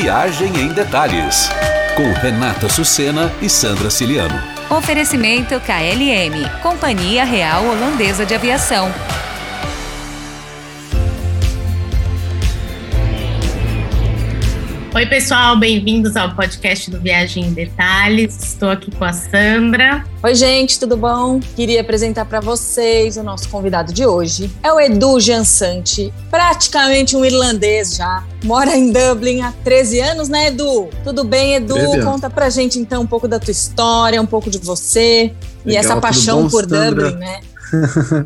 Viagem em Detalhes, com Renata Sucena e Sandra Ciliano. Oferecimento KLM, Companhia Real Holandesa de Aviação. Oi, pessoal, bem-vindos ao podcast do Viagem em Detalhes. Estou aqui com a Sandra. Oi, gente, tudo bom? Queria apresentar para vocês o nosso convidado de hoje. É o Edu Jansante, praticamente um irlandês já. Mora em Dublin há 13 anos, né, Edu? Tudo bem, Edu? Conta pra gente então um pouco da tua história, um pouco de você Legal, e essa paixão bom, por Sandra? Dublin, né?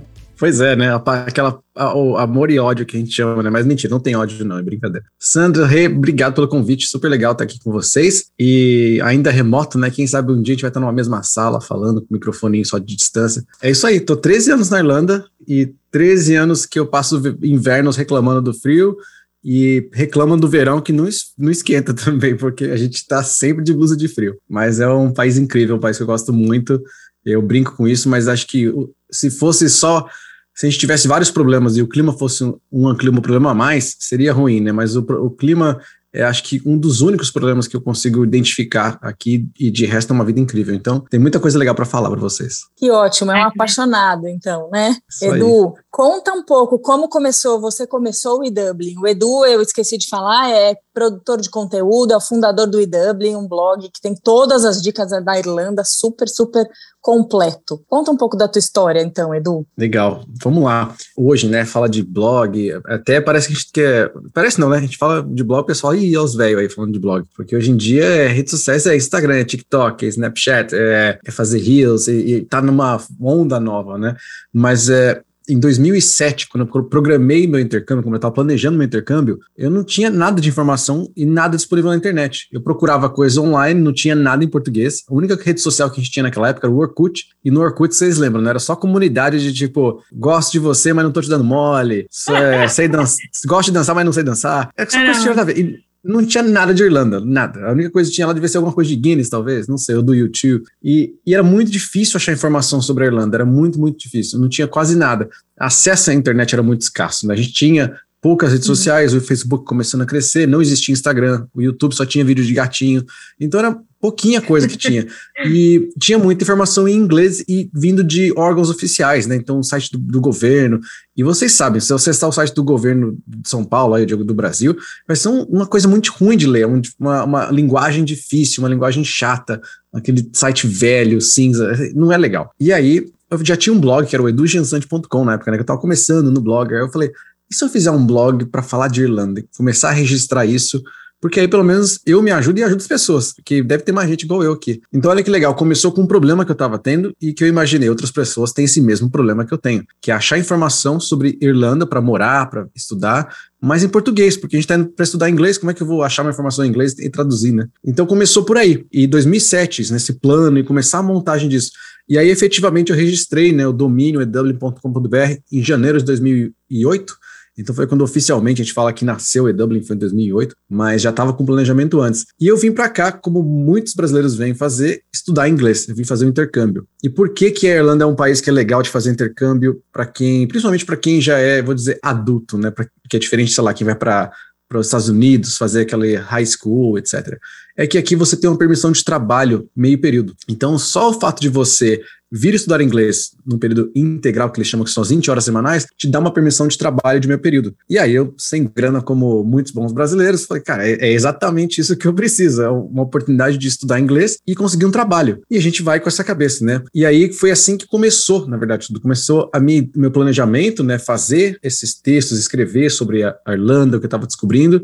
Pois é, né? Aquela a, o amor e ódio que a gente chama, né? Mas mentira, não tem ódio, não, é brincadeira. Sandra, Rê, obrigado pelo convite, super legal estar aqui com vocês. E ainda remoto, né? Quem sabe um dia a gente vai estar numa mesma sala falando com o microfone só de distância. É isso aí, tô 13 anos na Irlanda e 13 anos que eu passo invernos reclamando do frio e reclamam do verão que não, não esquenta também, porque a gente está sempre de blusa de frio. Mas é um país incrível, um país que eu gosto muito. Eu brinco com isso, mas acho que se fosse só se a gente tivesse vários problemas e o clima fosse um, um clima um problema a mais, seria ruim, né? Mas o, o clima é acho que um dos únicos problemas que eu consigo identificar aqui e de resto é uma vida incrível. Então, tem muita coisa legal para falar para vocês. Que ótimo, é um apaixonado, então, né? Isso Edu, aí. conta um pouco como começou. Você começou o eDublin. O Edu, eu esqueci de falar, é produtor de conteúdo, é o fundador do eDublin, um blog que tem todas as dicas da Irlanda, super, super completo. Conta um pouco da tua história, então, Edu. Legal, vamos lá. Hoje, né, fala de blog, até parece que a gente quer. Parece não, né? A gente fala de blog, o pessoal, e os velhos aí falando de blog. Porque hoje em dia, é, rede social é Instagram, é TikTok, é Snapchat, é, é fazer Reels, e, e tá numa onda nova, né? Mas é em 2007, quando eu programei meu intercâmbio, quando eu estava planejando meu intercâmbio, eu não tinha nada de informação e nada disponível na internet. Eu procurava coisa online, não tinha nada em português. A única rede social que a gente tinha naquela época era o Orkut. E no Orkut, vocês lembram, não era só comunidade de tipo, gosto de você, mas não tô te dando mole. É, sei dançar, gosto de dançar, mas não sei dançar. É só coisa que tinha a ver não tinha nada de Irlanda, nada. A única coisa que tinha lá devia ser alguma coisa de Guinness, talvez, não sei, ou do YouTube. E, e, era muito difícil achar informação sobre a Irlanda, era muito, muito difícil. Não tinha quase nada. Acesso à internet era muito escasso, né? A gente tinha poucas redes uhum. sociais, o Facebook começando a crescer, não existia Instagram, o YouTube só tinha vídeo de gatinho. Então era pouquinha coisa que tinha. E tinha muita informação em inglês e vindo de órgãos oficiais, né? Então, o site do, do governo. E vocês sabem, se você acessar o site do governo de São Paulo, aí, do Brasil, vai ser um, uma coisa muito ruim de ler, uma, uma linguagem difícil, uma linguagem chata, aquele site velho, cinza, não é legal. E aí, eu já tinha um blog que era o edujansante.com na época, né? Que eu tava começando no blog. Aí eu falei, e se eu fizer um blog para falar de Irlanda? Começar a registrar isso porque aí pelo menos eu me ajudo e ajudo as pessoas, porque deve ter mais gente igual eu aqui. Então olha que legal, começou com um problema que eu estava tendo e que eu imaginei outras pessoas têm esse mesmo problema que eu tenho, que é achar informação sobre Irlanda para morar, para estudar, mas em português, porque a gente está indo para estudar inglês, como é que eu vou achar uma informação em inglês e traduzir, né? Então começou por aí, e 2007, nesse plano e começar a montagem disso. E aí efetivamente eu registrei, né, o domínio edublin.com.br em janeiro de 2008 então foi quando oficialmente a gente fala que nasceu e Dublin foi em 2008, mas já estava com planejamento antes. E eu vim para cá, como muitos brasileiros vêm fazer, estudar inglês. Eu vim fazer um intercâmbio. E por que que a Irlanda é um país que é legal de fazer intercâmbio para quem, principalmente para quem já é, vou dizer, adulto, né? Pra, que é diferente, sei lá, quem vai para para os Estados Unidos, fazer aquela high school, etc. É que aqui você tem uma permissão de trabalho meio período. Então, só o fato de você vir estudar inglês num período integral, que eles chamam que são as 20 horas semanais, te dá uma permissão de trabalho de meio período. E aí eu, sem grana, como muitos bons brasileiros, falei, cara, é, é exatamente isso que eu preciso, é uma oportunidade de estudar inglês e conseguir um trabalho. E a gente vai com essa cabeça, né? E aí foi assim que começou, na verdade, tudo começou a mim, meu planejamento, né, fazer esses textos, escrever sobre a Irlanda, o que eu estava descobrindo.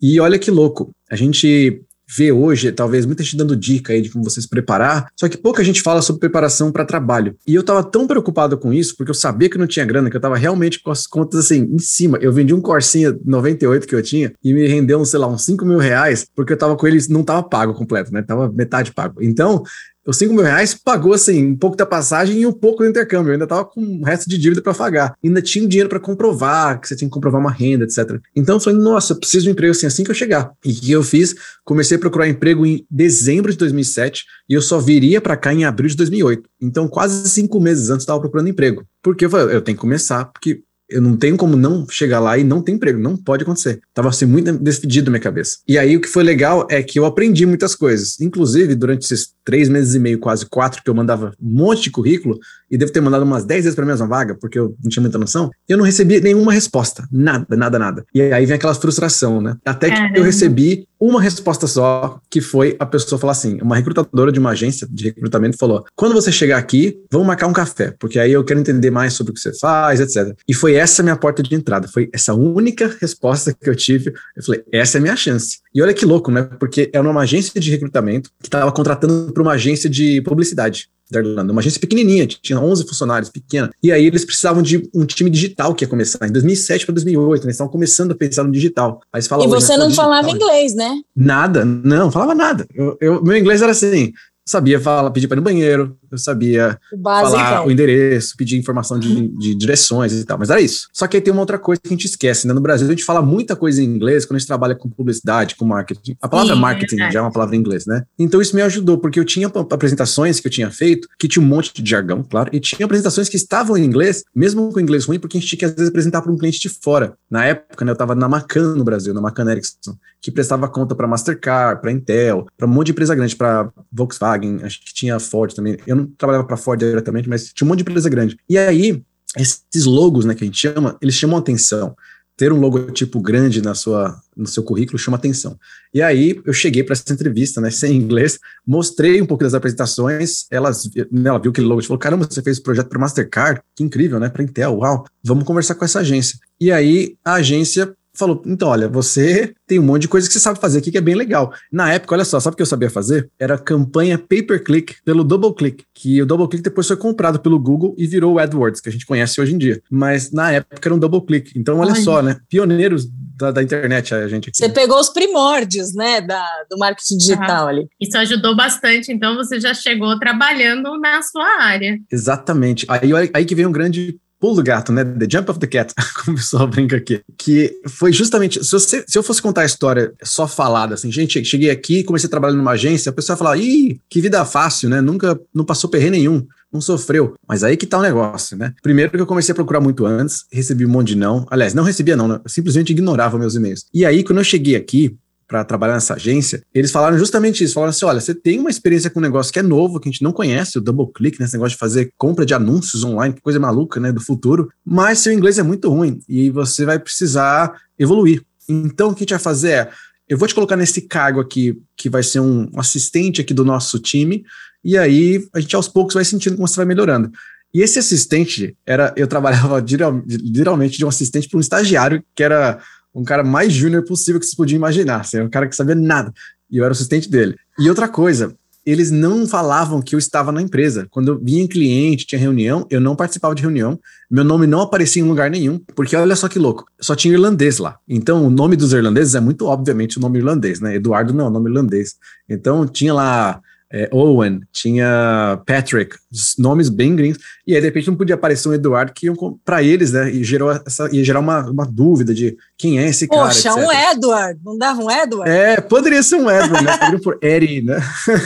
E olha que louco, a gente vê hoje, talvez muita gente dando dica aí de como você se preparar, só que pouca gente fala sobre preparação para trabalho. E eu tava tão preocupado com isso, porque eu sabia que não tinha grana, que eu tava realmente com as contas assim, em cima. Eu vendi um Corsinha 98 que eu tinha e me rendeu, sei lá, uns 5 mil reais, porque eu tava com ele, não tava pago completo, né? Tava metade pago. Então, os 5 mil reais pagou assim, um pouco da passagem e um pouco do intercâmbio. Eu ainda estava com um resto de dívida para pagar. Ainda tinha dinheiro para comprovar, que você tinha que comprovar uma renda, etc. Então eu falei, nossa, eu preciso de um emprego assim, assim que eu chegar. E o que eu fiz? Comecei a procurar emprego em dezembro de 2007 e eu só viria para cá em abril de 2008. Então, quase cinco meses antes, eu estava procurando emprego. Porque eu falei, eu tenho que começar, porque eu não tenho como não chegar lá e não ter emprego, não pode acontecer. Tava assim muito decidido na minha cabeça. E aí o que foi legal é que eu aprendi muitas coisas, inclusive durante esses três meses e meio, quase quatro, que eu mandava um monte de currículo e devo ter mandado umas dez vezes para a mesma vaga, porque eu não tinha muita noção, eu não recebi nenhuma resposta, nada, nada, nada. E aí vem aquela frustração, né? Até que eu recebi uma resposta só, que foi a pessoa falar assim, uma recrutadora de uma agência de recrutamento falou: "Quando você chegar aqui, vamos marcar um café, porque aí eu quero entender mais sobre o que você faz, etc". E foi essa minha porta de entrada, foi essa única resposta que eu tive. Eu falei: "Essa é a minha chance". E olha que louco, né? Porque era uma agência de recrutamento que estava contratando para uma agência de publicidade da Irlanda, uma agência pequenininha, tinha 11 funcionários, pequena. E aí eles precisavam de um time digital que ia começar em 2007 para 2008, né? eles estavam começando a pensar no digital. Aí você fala, e você não falava inglês, né? Nada, não, falava nada. Eu, eu, meu inglês era assim, sabia falar, pedir para ir no banheiro, eu sabia o falar então. o endereço, pedir informação de, de, direções e tal, mas era isso. Só que aí tem uma outra coisa que a gente esquece, né? No Brasil a gente fala muita coisa em inglês quando a gente trabalha com publicidade, com marketing. A palavra Sim, marketing é já é uma palavra em inglês, né? Então isso me ajudou, porque eu tinha apresentações que eu tinha feito, que tinha um monte de jargão, claro, e tinha apresentações que estavam em inglês, mesmo com inglês ruim, porque a gente tinha que às vezes apresentar para um cliente de fora. Na época, né, eu estava na Macan no Brasil, na Macan Ericsson, que prestava conta para Mastercard, para Intel, para um monte de empresa grande, para Volkswagen, acho que tinha Ford também. Eu não trabalhava para Ford diretamente, mas tinha um monte de empresa grande. E aí, esses logos, né, que a gente chama, eles chamam atenção. Ter um logotipo grande na sua, no seu currículo chama atenção. E aí eu cheguei para essa entrevista, né, sem inglês, mostrei um pouco das apresentações, elas, ela viu aquele logo e falou: "Caramba, você fez projeto para Mastercard, que incrível, né, para Intel, uau, vamos conversar com essa agência". E aí a agência falou: então, olha, você tem um monte de coisa que você sabe fazer aqui que é bem legal. Na época, olha só, sabe o que eu sabia fazer? Era campanha pay-per-click pelo DoubleClick, que o DoubleClick depois foi comprado pelo Google e virou o AdWords, que a gente conhece hoje em dia. Mas na época era um DoubleClick. Então, olha Ai. só, né? Pioneiros da, da, internet, a gente aqui. Você pegou os primórdios, né, da, do marketing digital ah, ali. Isso ajudou bastante, então você já chegou trabalhando na sua área. Exatamente. Aí, aí que vem um grande pulo do gato, né? The Jump of the Cat, como o pessoal brinca aqui. Que foi justamente. Se, você, se eu fosse contar a história só falada, assim, gente, cheguei aqui, comecei a trabalhar numa agência, a pessoa ia falar, ih, que vida fácil, né? Nunca, não passou perrengue nenhum. Não sofreu. Mas aí que tá o negócio, né? Primeiro que eu comecei a procurar muito antes, recebi um monte de não. Aliás, não recebia não, né? Simplesmente ignorava meus e-mails. E aí, quando eu cheguei aqui, para trabalhar nessa agência, eles falaram justamente isso. Falaram assim: olha, você tem uma experiência com um negócio que é novo, que a gente não conhece, o double click, né, esse negócio de fazer compra de anúncios online, coisa maluca, né, do futuro, mas seu inglês é muito ruim e você vai precisar evoluir. Então, o que a gente vai fazer é. Eu vou te colocar nesse cargo aqui, que vai ser um assistente aqui do nosso time, e aí a gente aos poucos vai sentindo como você vai melhorando. E esse assistente era, eu trabalhava literalmente de um assistente para um estagiário que era um cara mais júnior possível que você podia imaginar. Assim, um cara que sabia nada. E eu era o assistente dele. E outra coisa, eles não falavam que eu estava na empresa. Quando eu vinha cliente, tinha reunião, eu não participava de reunião, meu nome não aparecia em lugar nenhum, porque olha só que louco, só tinha irlandês lá. Então, o nome dos irlandeses é muito obviamente o nome irlandês, né? Eduardo não é o nome irlandês. Então, tinha lá é, Owen, tinha Patrick, nomes bem gringos, e aí de repente não podia aparecer um Eduardo que para eles, né, e gerou essa, ia gerar uma, uma dúvida de quem é esse Poxa, cara. Poxa, um Edward, não dava um Edward? É, poderia ser um Edward, né, poderia por Eri, né,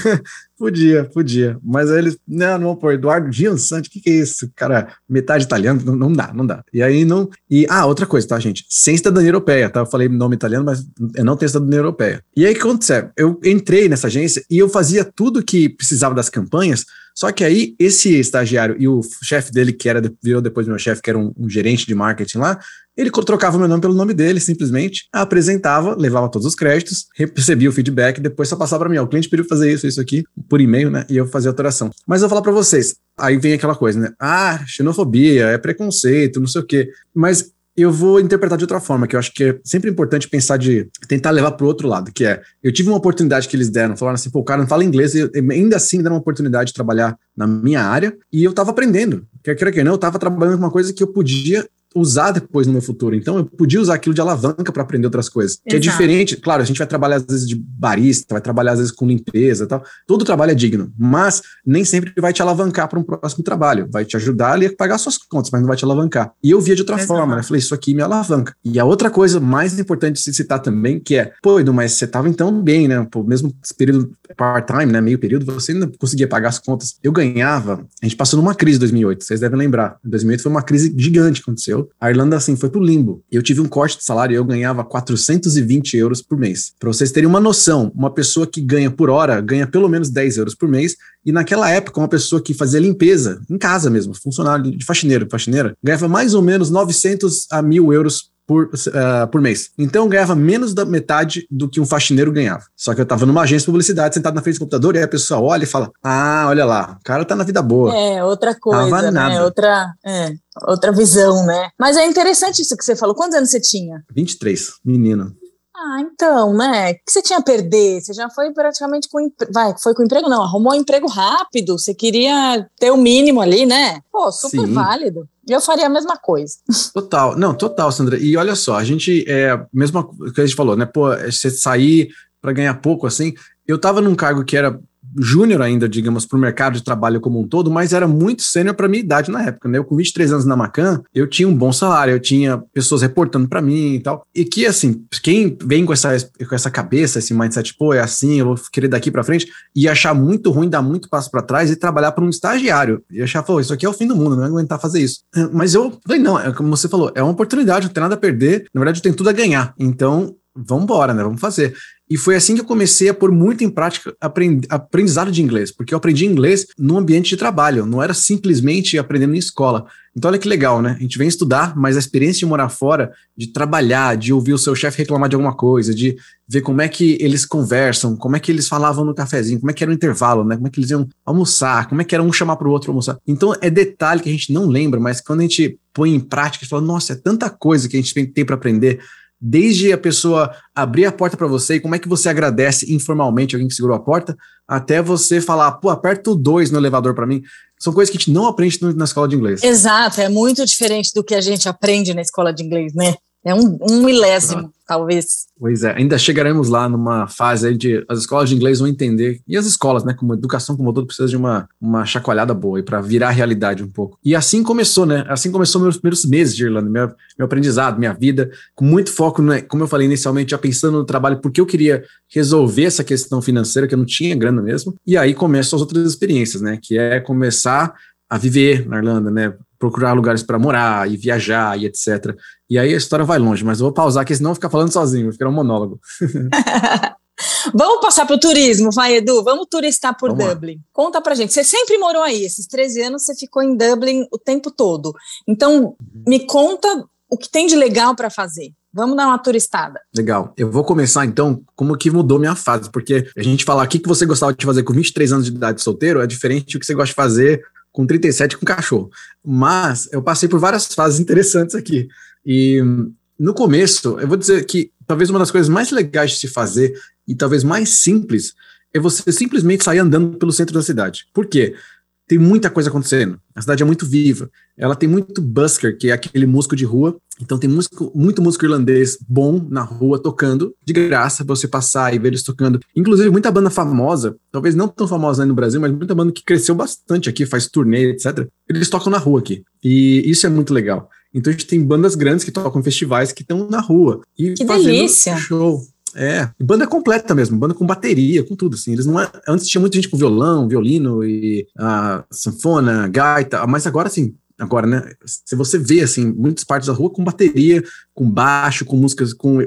Podia, podia. Mas aí eles, não, não pôr Eduardo Giansanti, o que, que é isso? Cara, metade italiano, não, não, dá, não dá. E aí não. E, ah, outra coisa, tá, gente? Sem cidadania europeia, tá? Eu falei nome italiano, mas eu não tenho cidadania europeia. E aí o que aconteceu? Eu entrei nessa agência e eu fazia tudo que precisava das campanhas, só que aí esse estagiário e o chefe dele, que era virou depois meu chefe, que era um, um gerente de marketing lá, ele trocava meu nome pelo nome dele, simplesmente, apresentava, levava todos os créditos, recebia o feedback, depois só passava para mim. Ó, o cliente pediu fazer isso, isso aqui, por e-mail, né? E eu fazia alteração. Mas eu vou falar para vocês, aí vem aquela coisa, né? Ah, xenofobia, é preconceito, não sei o quê. Mas eu vou interpretar de outra forma, que eu acho que é sempre importante pensar de tentar levar para o outro lado, que é, eu tive uma oportunidade que eles deram, falaram assim, pô, o cara não fala inglês, e ainda assim deram uma oportunidade de trabalhar na minha área, e eu estava aprendendo. Quer queira que não, eu estava trabalhando com uma coisa que eu podia usar depois no meu futuro. Então, eu podia usar aquilo de alavanca para aprender outras coisas. Exato. Que é diferente. Claro, a gente vai trabalhar às vezes de barista, vai trabalhar às vezes com limpeza e tal. Todo trabalho é digno, mas nem sempre vai te alavancar para um próximo trabalho. Vai te ajudar ali a pagar suas contas, mas não vai te alavancar. E eu via de outra Exato. forma, né? Falei, isso aqui me alavanca. E a outra coisa mais importante de se citar também, que é, pô, Edu, mas você tava então bem, né? Pô, mesmo esse período part-time, né? Meio período, você ainda conseguia pagar as contas. Eu ganhava, a gente passou numa crise em 2008, vocês devem lembrar. Em 2008 foi uma crise gigante que aconteceu entendeu? A Irlanda, assim, foi pro limbo. Eu tive um corte de salário e eu ganhava 420 euros por mês. Pra vocês terem uma noção, uma pessoa que ganha por hora ganha pelo menos 10 euros por mês. E naquela época, uma pessoa que fazia limpeza em casa mesmo, funcionário de faxineiro, faxineira, ganhava mais ou menos 900 a 1000 euros por, uh, por mês. Então eu ganhava menos da metade do que um faxineiro ganhava. Só que eu tava numa agência de publicidade, sentado na frente do computador, e aí a pessoa olha e fala: Ah, olha lá, o cara tá na vida boa. É, outra coisa, Tava né? nada. Outra, é, outra visão, né? Mas é interessante isso que você falou. Quantos anos você tinha? 23, menino. Ah, então, né? O que você tinha a perder? Você já foi praticamente com. empre- Vai, foi com emprego? Não, arrumou um emprego rápido. Você queria ter o mínimo ali, né? Pô, super Sim. válido. Eu faria a mesma coisa. Total, não, total, Sandra. E olha só, a gente, é, mesmo que a gente falou, né? Pô, você sair para ganhar pouco assim. Eu tava num cargo que era júnior ainda, digamos, para o mercado de trabalho como um todo, mas era muito sênior para minha idade na época, né? Eu com 23 anos na Macan, eu tinha um bom salário, eu tinha pessoas reportando para mim e tal. E que assim, quem vem com essa com essa cabeça, esse mindset, pô, é assim, eu vou querer daqui para frente, ia achar muito ruim dar muito passo para trás e trabalhar para um estagiário. E achar, pô, isso aqui é o fim do mundo, não vai aguentar fazer isso. Mas eu falei, não, é como você falou, é uma oportunidade, não tem nada a perder. Na verdade, eu tenho tudo a ganhar. Então, vamos embora, né? Vamos fazer. E foi assim que eu comecei a pôr muito em prática aprend- aprendizado de inglês, porque eu aprendi inglês no ambiente de trabalho, não era simplesmente aprendendo em escola. Então, olha que legal, né? A gente vem estudar, mas a experiência de morar fora, de trabalhar, de ouvir o seu chefe reclamar de alguma coisa, de ver como é que eles conversam, como é que eles falavam no cafezinho, como é que era o intervalo, né? Como é que eles iam almoçar, como é que era um chamar para o outro almoçar. Então, é detalhe que a gente não lembra, mas quando a gente põe em prática, gente fala, nossa, é tanta coisa que a gente tem para aprender desde a pessoa abrir a porta para você e como é que você agradece informalmente alguém que segurou a porta, até você falar, pô, aperta o 2 no elevador para mim. São coisas que a gente não aprende na escola de inglês. Exato, é muito diferente do que a gente aprende na escola de inglês, né? É um, um milésimo, talvez. Pois é, ainda chegaremos lá numa fase aí de as escolas de inglês vão entender, e as escolas, né, como educação como todo, precisa de uma, uma chacoalhada boa e para virar a realidade um pouco. E assim começou, né? Assim começou meus primeiros meses de Irlanda, meu, meu aprendizado, minha vida, com muito foco, né, como eu falei inicialmente, já pensando no trabalho, porque eu queria resolver essa questão financeira, que eu não tinha grana mesmo. E aí começam as outras experiências, né? Que é começar a viver na Irlanda, né? Procurar lugares para morar e viajar e etc. E aí a história vai longe, mas eu vou pausar, porque senão eu vou ficar falando sozinho, vai ficar um monólogo. Vamos passar para o turismo, vai, Edu. Vamos turistar por Vamos lá. Dublin. Conta pra gente. Você sempre morou aí, esses 13 anos você ficou em Dublin o tempo todo. Então, me conta o que tem de legal para fazer. Vamos dar uma turistada. Legal. Eu vou começar então como que mudou minha fase, porque a gente falar o que que você gostava de fazer com 23 anos de idade solteiro é diferente do que você gosta de fazer com 37 com cachorro. Mas eu passei por várias fases interessantes aqui. E no começo, eu vou dizer que talvez uma das coisas mais legais de se fazer e talvez mais simples é você simplesmente sair andando pelo centro da cidade. Por quê? Tem muita coisa acontecendo. A cidade é muito viva. Ela tem muito busker, que é aquele músico de rua. Então tem músico, muito músico irlandês bom na rua tocando, de graça, pra você passar e ver eles tocando. Inclusive, muita banda famosa, talvez não tão famosa aí no Brasil, mas muita banda que cresceu bastante aqui, faz turnê, etc. Eles tocam na rua aqui. E isso é muito legal. Então a gente tem bandas grandes que tocam em festivais que estão na rua. E Que fazendo delícia! Show. É, banda completa mesmo, banda com bateria, com tudo, assim. Eles não é, antes tinha muita gente com violão, violino e a sanfona, gaita, mas agora assim, agora, né? Se você vê assim, muitas partes da rua com bateria, com baixo, com músicas, com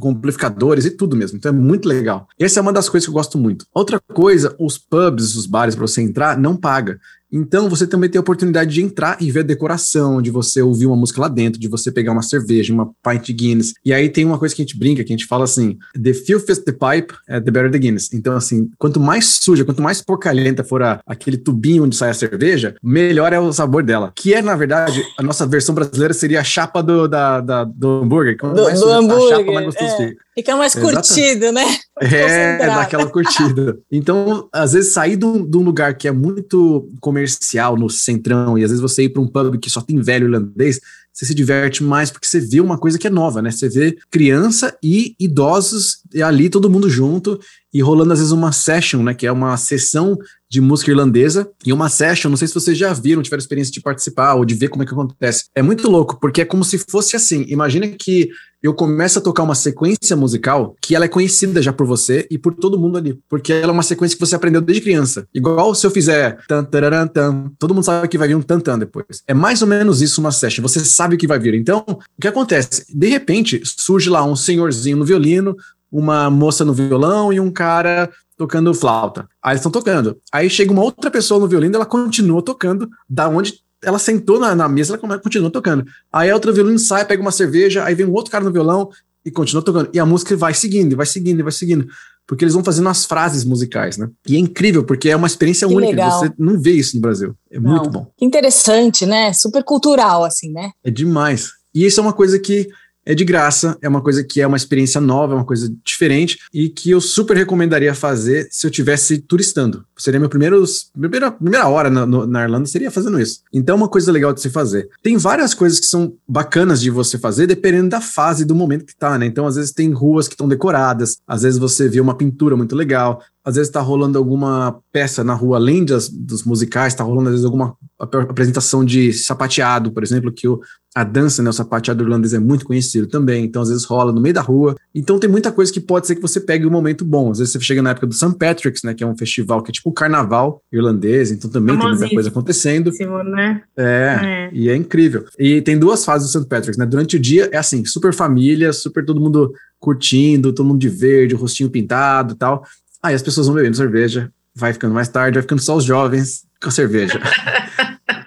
com amplificadores e tudo mesmo. Então é muito legal. Essa é uma das coisas que eu gosto muito. Outra coisa, os pubs, os bares para você entrar não paga. Então você também tem a oportunidade de entrar e ver a decoração, de você ouvir uma música lá dentro, de você pegar uma cerveja, uma pint de Guinness. E aí tem uma coisa que a gente brinca, que a gente fala assim: the filthiest the pipe, eh, the better the Guinness. Então assim, quanto mais suja, quanto mais porcalhenta for a- aquele tubinho onde sai a cerveja, melhor é o sabor dela. Que é na verdade a nossa versão brasileira seria a chapa do, da, da- do hambúrguer. Quanto Do- mais do suja a hambúrguer, chapa, mais gostoso é. fica. Fica mais Exatamente. curtido, né? É, daquela curtida. Então, às vezes, sair de um, de um lugar que é muito comercial, no centrão, e às vezes você ir para um pub que só tem velho irlandês, você se diverte mais porque você vê uma coisa que é nova, né? Você vê criança e idosos e ali todo mundo junto e rolando às vezes uma session, né? Que é uma sessão de música irlandesa e uma session. Não sei se vocês já viram, tiveram experiência de participar ou de ver como é que acontece. É muito louco, porque é como se fosse assim. Imagina que eu começo a tocar uma sequência musical que ela é conhecida já por você e por todo mundo ali, porque ela é uma sequência que você aprendeu desde criança. Igual se eu fizer tan, tararam, tan, todo mundo sabe que vai vir um tan, tan depois. É mais ou menos isso uma session, você sabe o que vai vir. Então, o que acontece? De repente, surge lá um senhorzinho no violino, uma moça no violão e um cara tocando flauta. Aí eles estão tocando. Aí chega uma outra pessoa no violino, ela continua tocando da onde ela sentou na, na mesa, ela continua tocando. Aí a outra violino sai, pega uma cerveja, aí vem um outro cara no violão e continua tocando. E a música vai seguindo, vai seguindo, vai seguindo. Porque eles vão fazendo as frases musicais, né? E é incrível, porque é uma experiência que única. Legal. Você não vê isso no Brasil. É não. muito bom. Interessante, né? Super cultural, assim, né? É demais. E isso é uma coisa que é de graça, é uma coisa que é uma experiência nova, é uma coisa diferente e que eu super recomendaria fazer se eu tivesse turistando. Seria meu primeiro, primeira, primeira hora na, na Irlanda seria fazendo isso. Então é uma coisa legal de se fazer. Tem várias coisas que são bacanas de você fazer dependendo da fase do momento que tá, né? Então às vezes tem ruas que estão decoradas, às vezes você vê uma pintura muito legal, às vezes está rolando alguma peça na rua, além das, dos musicais, está rolando às vezes alguma apresentação de sapateado, por exemplo, que o, a dança, né, o sapateado irlandês é muito conhecido também, então às vezes rola no meio da rua. Então tem muita coisa que pode ser que você pegue um momento bom. Às vezes você chega na época do St. Patrick's, né, que é um festival que é tipo o carnaval irlandês, então também tem muita coisa acontecendo. Né? É, é, e é incrível. E tem duas fases do St. Patrick's, né? Durante o dia é assim, super família, super todo mundo curtindo, todo mundo de verde, o rostinho pintado e tal. Aí as pessoas vão bebendo cerveja, vai ficando mais tarde, vai ficando só os jovens com a cerveja.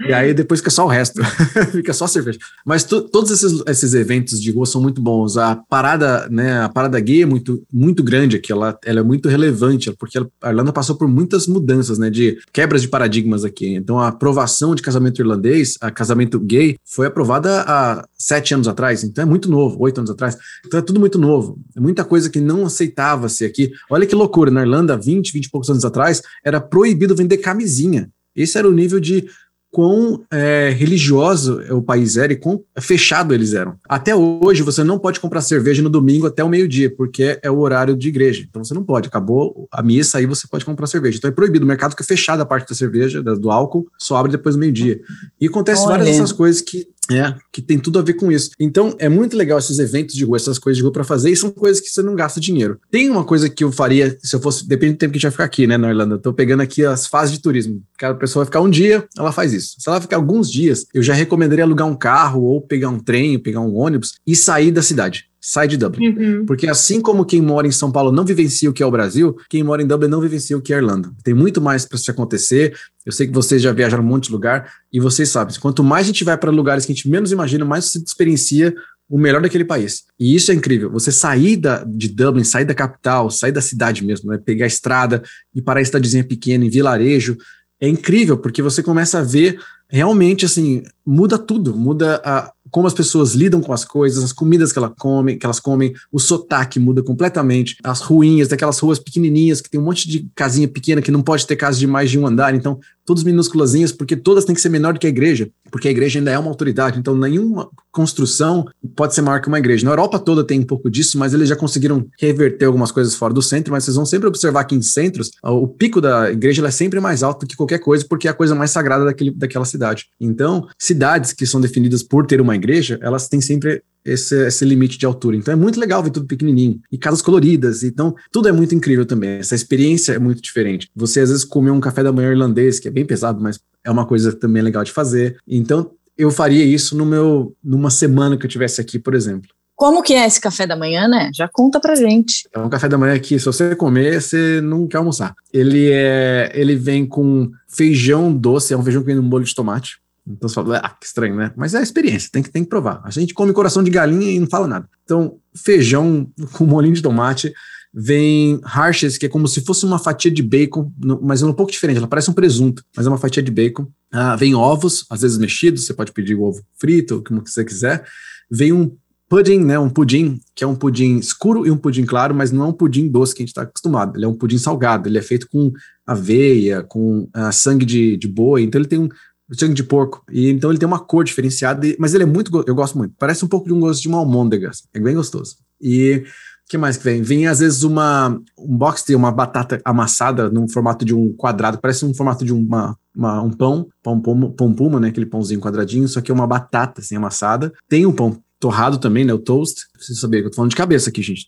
E aí depois fica só o resto, fica só cerveja. Mas todos esses, esses eventos de rua são muito bons. A parada, né, a parada gay é muito, muito grande aqui, ela, ela é muito relevante, porque a Irlanda passou por muitas mudanças, né, de quebras de paradigmas aqui. Então a aprovação de casamento irlandês, a casamento gay, foi aprovada há sete anos atrás, então é muito novo, oito anos atrás. Então é tudo muito novo. É muita coisa que não aceitava-se aqui. Olha que loucura, na Irlanda, 20, 20 e poucos anos atrás, era proibido vender camisinha. Esse era o nível de quão é, religioso o país era e quão fechado eles eram. Até hoje, você não pode comprar cerveja no domingo até o meio-dia, porque é o horário de igreja. Então você não pode. Acabou a missa, aí você pode comprar cerveja. Então é proibido. O mercado fica fechado a parte da cerveja, do álcool, só abre depois do meio-dia. E acontece Olha. várias dessas coisas que é, que tem tudo a ver com isso. Então, é muito legal esses eventos de rua, essas coisas de rua para fazer, e são coisas que você não gasta dinheiro. Tem uma coisa que eu faria, se eu fosse, depende do tempo que a gente vai ficar aqui, né, na Irlanda. Eu tô pegando aqui as fases de turismo. A pessoa vai ficar um dia, ela faz isso. Se ela ficar alguns dias, eu já recomendaria alugar um carro, ou pegar um trem, pegar um ônibus e sair da cidade sai de Dublin. Uhum. Porque assim como quem mora em São Paulo não vivencia o que é o Brasil, quem mora em Dublin não vivencia o que é a Irlanda. Tem muito mais para isso acontecer. Eu sei que vocês já viajaram um monte de lugar e vocês sabem, quanto mais a gente vai para lugares que a gente menos imagina, mais se experiencia o melhor daquele país. E isso é incrível. Você sair da, de Dublin, sair da capital, sair da cidade mesmo, né? pegar a estrada e parar em cidadezinha pequena, em vilarejo, é incrível, porque você começa a ver realmente assim, muda tudo, muda a, como as pessoas lidam com as coisas, as comidas que, ela come, que elas comem, o sotaque muda completamente, as ruínas, daquelas ruas pequenininhas que tem um monte de casinha pequena que não pode ter casa de mais de um andar, então todas minúsculazinhas, porque todas têm que ser menor do que a igreja, porque a igreja ainda é uma autoridade, então nenhuma construção pode ser maior que uma igreja. Na Europa toda tem um pouco disso, mas eles já conseguiram reverter algumas coisas fora do centro, mas vocês vão sempre observar que em centros, o pico da igreja é sempre mais alto do que qualquer coisa, porque é a coisa mais sagrada daquele, daquela cidade. Então, cidades que são definidas por ter uma igreja, elas têm sempre esse, esse limite de altura. Então é muito legal ver tudo pequenininho. E casas coloridas. Então, tudo é muito incrível também. Essa experiência é muito diferente. Você às vezes comer um café da manhã irlandês, que é bem pesado, mas é uma coisa também legal de fazer. Então, eu faria isso no meu, numa semana que eu tivesse aqui, por exemplo. Como que é esse café da manhã, né? Já conta pra gente. É um café da manhã que, se você comer, você não quer almoçar. Ele é, ele vem com feijão doce, é um feijão que vem no molho de tomate. Então você fala, ah, que estranho, né? Mas é a experiência, tem que, tem que provar. A gente come coração de galinha e não fala nada. Então, feijão com molinho de tomate, vem harshes, que é como se fosse uma fatia de bacon, mas é um pouco diferente, ela parece um presunto, mas é uma fatia de bacon. Ah, vem ovos, às vezes mexidos, você pode pedir o ovo frito, como você quiser. Vem um pudding, né, um pudim, que é um pudim escuro e um pudim claro, mas não é um pudim doce que a gente está acostumado. Ele é um pudim salgado, ele é feito com aveia, com uh, sangue de, de boi, então ele tem um, sangue de porco. E então ele tem uma cor diferenciada, mas ele é muito, eu gosto muito. Parece um pouco de um gosto de uma almôndega, é bem gostoso. E que mais que vem? Vem às vezes uma um box de uma batata amassada num formato de um quadrado, parece um formato de uma, uma um pão, pão, pão, pão puma, né? Aquele pãozinho quadradinho, só que é uma batata assim amassada. Tem um pão torrado também, né? O toast. Preciso saber que eu tô falando de cabeça aqui, gente.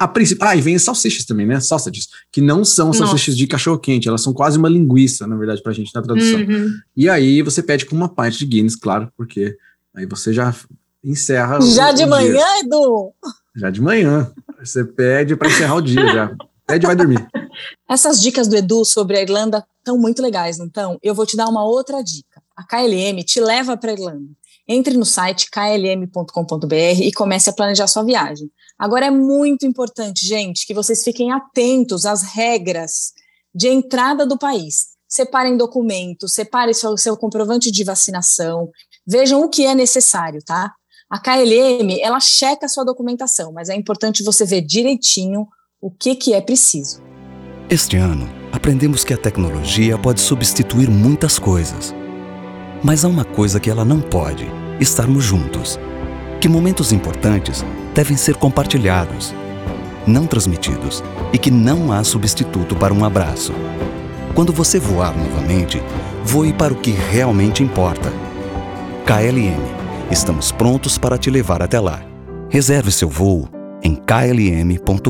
A princípio. Ah, e vem as salsichas também, né? Sausages, que não são salsichas de cachorro-quente, elas são quase uma linguiça, na verdade, pra gente na tradução. Uhum. E aí você pede com uma pint de Guinness, claro, porque aí você já encerra. Já de manhã. Edu? Já de manhã. Você pede para encerrar o dia já. Pede e vai dormir. Essas dicas do Edu sobre a Irlanda estão muito legais, não estão? Eu vou te dar uma outra dica. A KLM te leva para a Irlanda. Entre no site klm.com.br e comece a planejar sua viagem. Agora é muito importante, gente, que vocês fiquem atentos às regras de entrada do país. Separem documentos, separem seu, seu comprovante de vacinação, vejam o que é necessário, tá? A KLM, ela checa a sua documentação, mas é importante você ver direitinho o que, que é preciso. Este ano, aprendemos que a tecnologia pode substituir muitas coisas. Mas há uma coisa que ela não pode: estarmos juntos. Que momentos importantes devem ser compartilhados, não transmitidos, e que não há substituto para um abraço. Quando você voar novamente, voe para o que realmente importa. KLM. Estamos prontos para te levar até lá. Reserve seu voo em klm.com.br.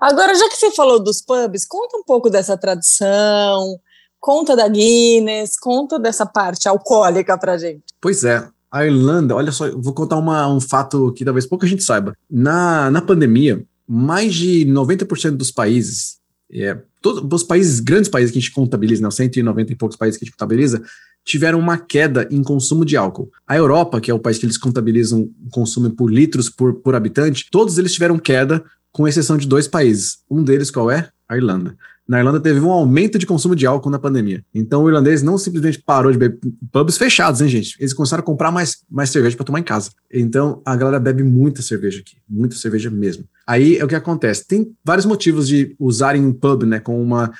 Agora, já que você falou dos pubs, conta um pouco dessa tradição, conta da Guinness, conta dessa parte alcoólica pra gente. Pois é. A Irlanda, olha só, vou contar uma, um fato que talvez pouca gente saiba. Na, na pandemia, mais de 90% dos países, é, todos os países, grandes países que a gente contabiliza, né, os 190 e poucos países que a gente contabiliza, tiveram uma queda em consumo de álcool. A Europa, que é o país que eles contabilizam o consumo por litros por, por habitante, todos eles tiveram queda, com exceção de dois países. Um deles qual é? A Irlanda. Na Irlanda teve um aumento de consumo de álcool na pandemia. Então o irlandês não simplesmente parou de beber. Pubs fechados, hein, gente? Eles começaram a comprar mais, mais cerveja para tomar em casa. Então a galera bebe muita cerveja aqui. Muita cerveja mesmo. Aí é o que acontece. Tem vários motivos de usarem um pub, né, com uma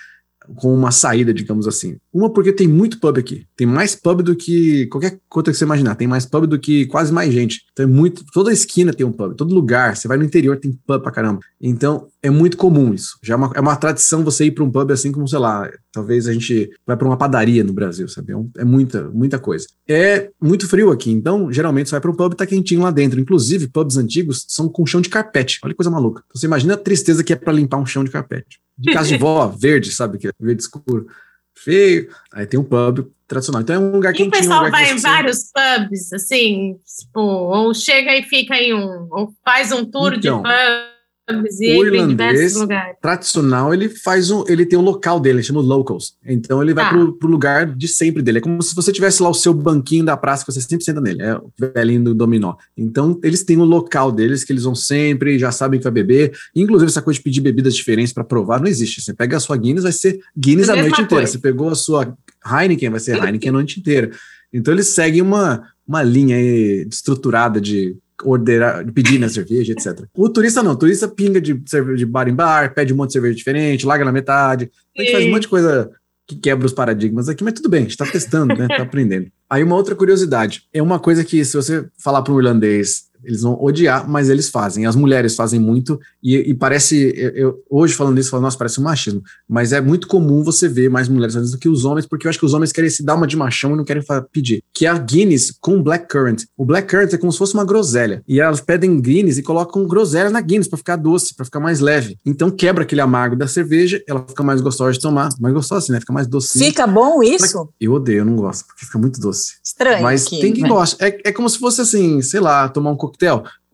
com uma saída, digamos assim. Uma porque tem muito pub aqui. Tem mais pub do que qualquer coisa que você imaginar. Tem mais pub do que quase mais gente. Então é muito. Toda esquina tem um pub. Todo lugar. Você vai no interior tem pub pra caramba. Então é muito comum isso. Já é uma, é uma tradição você ir para um pub assim como, sei lá, talvez a gente vai para uma padaria no Brasil, sabe? É, é muita, muita coisa. É muito frio aqui. Então, geralmente você vai para um pub e tá quentinho lá dentro. Inclusive, pubs antigos são com chão de carpete. Olha que coisa maluca. Então, você imagina a tristeza que é para limpar um chão de carpete. De casa de vó, verde, sabe? Que verde escuro. Feio. Aí tem um pub tradicional. Então é um lugar E o um pessoal que vai em vários pubs, assim, tipo, ou chega e fica em um, ou faz um tour Então, de pubs e o irlandês- tradicional, ele faz um. Ele tem um local dele, chama locals. Então ele vai Tá. pro, pro lugar de sempre dele. É como se você tivesse lá o seu banquinho da praça que você sempre senta nele. É o velhinho do dominó. Então eles têm um local deles que eles vão sempre, já sabem que vai beber. Inclusive, essa coisa de pedir bebidas diferentes para provar não existe. Você pega a sua Guinness, vai ser Guinness A a noite inteira. coisa. Você pegou a sua Heineken, vai ser Heineken a noite inteira. Então eles seguem uma, uma linha aí estruturada de ordenar, de pedir na cerveja, etc. O turista não, o turista pinga de cerveja de bar em bar, pede um monte de cerveja diferente, larga na metade. A gente faz um monte de coisa que quebra os paradigmas aqui, mas tudo bem, a gente tá testando, né? Tá aprendendo. Aí uma outra curiosidade, é uma coisa que se você falar para um irlandês, eles vão odiar, mas eles fazem. As mulheres fazem muito e, e parece, eu, eu- hoje falando isso, falando, nossa, parece um machismo, mas é muito comum você ver mais mulheres fazendo isso do que os homens, porque eu acho que os homens querem se dar uma de machão e não querem pedir. Que é a Guinness com blackcurrant. O blackcurrant é como se fosse uma groselha. E elas pedem Guinness e colocam groselha na Guinness para ficar doce, para ficar mais leve. Então quebra aquele amargo da cerveja, ela fica mais gostosa de tomar. Mais gostosa assim, né? Fica mais docinha. Fica bom isso? Eu odeio, eu não gosto, porque fica muito doce. Estranho. Mas aqui, tem quem né? gosta. É, é como se fosse assim, sei lá, tomar um coquetel.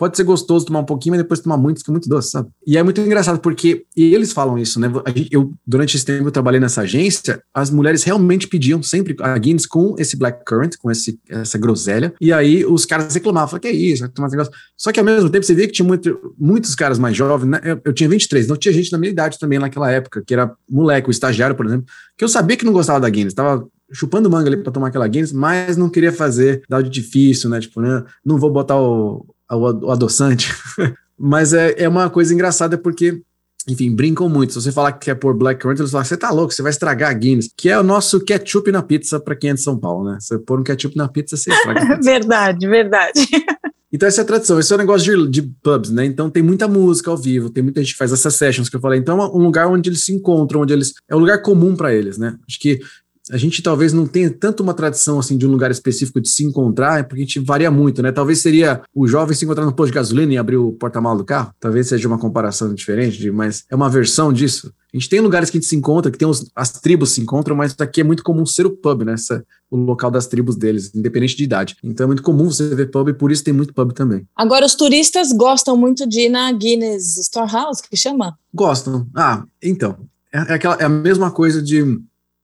Pode ser gostoso tomar um pouquinho, mas depois tomar muito, fica muito doce, sabe? E é muito engraçado, porque eles falam isso, né? Eu, durante esse tempo, eu trabalhei nessa agência, as mulheres realmente pediam sempre a Guinness com esse blackcurrant, com esse, essa groselha, e aí os caras reclamavam, falavam, que é isso, tomar esse negócio. Só que ao mesmo tempo, você via que tinha muito- muitos caras mais jovens, né? Eu, eu tinha 23, então tinha gente da minha idade também naquela época, que era moleque, o estagiário, por exemplo, que eu sabia que não gostava da Guinness, tava chupando manga ali pra tomar aquela Guinness, mas não queria fazer dar de difícil, né? Tipo, né? Não vou botar o, o, adoçante. mas é, é uma coisa engraçada porque, enfim, brincam muito. Se você falar que quer pôr blackcurrant, eles falam, você tá louco, você vai estragar a Guinness, que é o nosso ketchup na pizza pra quem é de São Paulo, né? Você pôr um ketchup na pizza, você estraga. Verdade, verdade. Então, essa é a tradição, esse é o negócio de, de, pubs, né? Então, tem muita música ao vivo, tem muita gente que faz essas sessions que eu falei. Então, é um lugar onde eles se encontram, onde eles. É um lugar comum para eles, né? Acho que a gente talvez não tenha tanto uma tradição assim de um lugar específico de se encontrar, é porque a gente varia muito, né? Talvez seria o jovem se encontrar no posto de gasolina e abrir o porta-malas do carro. Talvez seja uma comparação diferente, mas é uma versão disso. A gente tem lugares que a gente se encontra, que tem os, as tribos se encontram, mas aqui é muito comum ser o pub, né? Essa, o local das tribos deles, independente de idade. Então é muito comum você ver pub e por isso tem muito pub também. Agora, os turistas gostam muito de ir na Guinness Storehouse, que chama? Gostam. Ah, então. É, é, aquela, é a mesma coisa de